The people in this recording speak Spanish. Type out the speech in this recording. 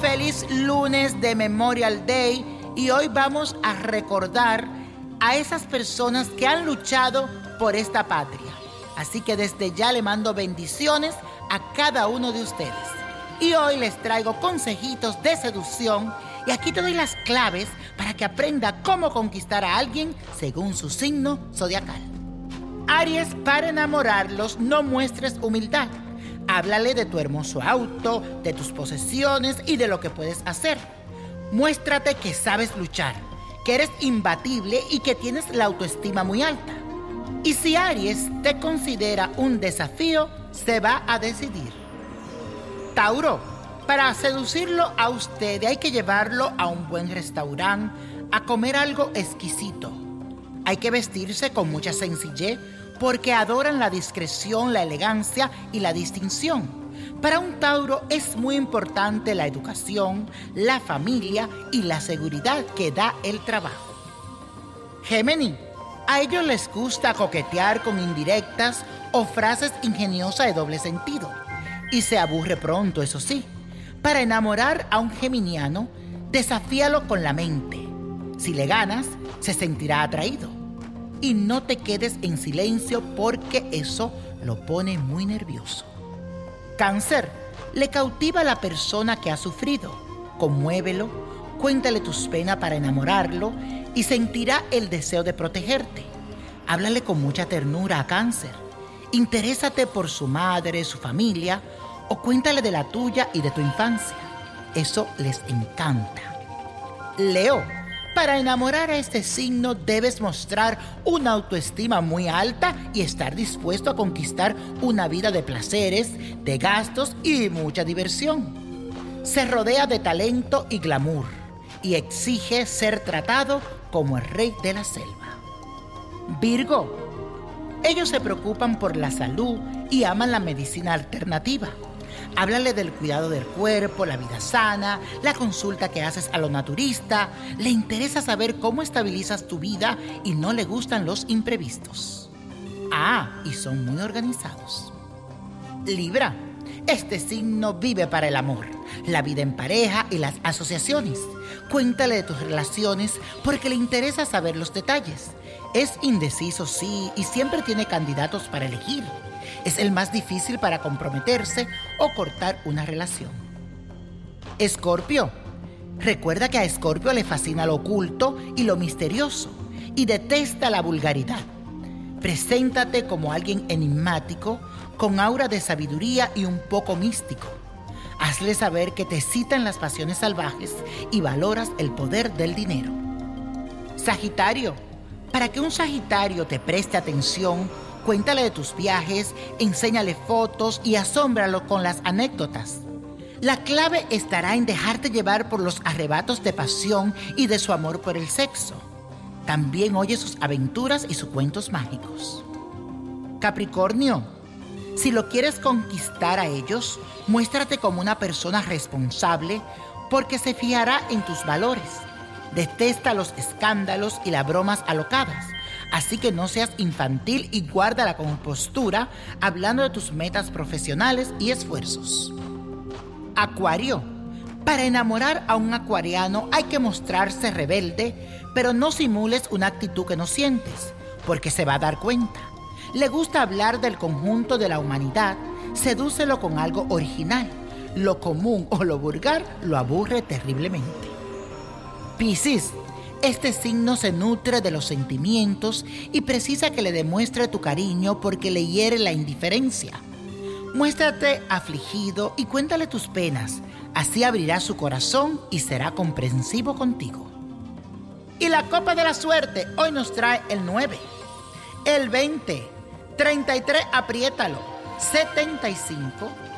Feliz lunes de Memorial Day y hoy vamos a recordar a esas personas que han luchado por esta patria. Así que desde ya le mando bendiciones a cada uno de ustedes. Y hoy les traigo consejitos de seducción y aquí te doy las claves para que aprenda cómo conquistar a alguien según su signo zodiacal. Aries, para enamorarlos no muestres humildad. Háblale de tu hermoso auto, de tus posesiones y de lo que puedes hacer. Muéstrate que sabes luchar, que eres imbatible y que tienes la autoestima muy alta. Y si Aries te considera un desafío, se va a decidir. Tauro, para seducirlo a usted hay que llevarlo a un buen restaurante, a comer algo exquisito. Hay que vestirse con mucha sencillez porque adoran la discreción, la elegancia y la distinción. Para un Tauro es muy importante la educación, la familia y la seguridad que da el trabajo. Gemini, a ellos les gusta coquetear con indirectas o frases ingeniosas de doble sentido. Y se aburre pronto, eso sí. Para enamorar a un geminiano, desafíalo con la mente. Si le ganas, se sentirá atraído y no te quedes en silencio porque eso lo pone muy nervioso. Cáncer, le cautiva a la persona que ha sufrido. Conmuévelo, cuéntale tus penas para enamorarlo y sentirá el deseo de protegerte. Háblale con mucha ternura a Cáncer. Interésate por su madre, su familia o cuéntale de la tuya y de tu infancia. Eso les encanta. Leo, para enamorar a este signo debes mostrar una autoestima muy alta y estar dispuesto a conquistar una vida de placeres, de gastos y mucha diversión. Se rodea de talento y glamour y exige ser tratado como el rey de la selva. Virgo. Ellos se preocupan por la salud y aman la medicina alternativa Háblale del cuidado del cuerpo, la vida sana, la consulta que haces a lo naturista. Le interesa saber cómo estabilizas tu vida y no le gustan los imprevistos. Ah, y son muy organizados. Libra. Este signo vive para el amor, la vida en pareja y las asociaciones. Cuéntale de tus relaciones porque le interesa saber los detalles. Es indeciso, sí, y siempre tiene candidatos para elegir es el más difícil para comprometerse o cortar una relación. Escorpio. Recuerda que a Escorpio le fascina lo oculto y lo misterioso y detesta la vulgaridad. Preséntate como alguien enigmático, con aura de sabiduría y un poco místico. Hazle saber que te citan las pasiones salvajes y valoras el poder del dinero. Sagitario. Para que un Sagitario te preste atención, Cuéntale de tus viajes, enséñale fotos y asómbralo con las anécdotas. La clave estará en dejarte llevar por los arrebatos de pasión y de su amor por el sexo. También oye sus aventuras y sus cuentos mágicos. Capricornio, si lo quieres conquistar a ellos, muéstrate como una persona responsable porque se fijará en tus valores. Detesta los escándalos y las bromas alocadas Así que no seas infantil y guarda la compostura hablando de tus metas profesionales y esfuerzos. Acuario. Para enamorar a un acuariano hay que mostrarse rebelde, pero no simules una actitud que no sientes, porque se va a dar cuenta. Le gusta hablar del conjunto de la humanidad, sedúcelo con algo original. Lo común o lo vulgar lo aburre terriblemente. Piscis, este signo se nutre de los sentimientos y precisa que le demuestre tu cariño porque le hiere la indiferencia. Muéstrate afligido y cuéntale tus penas, así abrirá su corazón y será comprensivo contigo. Y la copa de la suerte hoy nos trae el 9, el 20, 33, apriétalo, 75,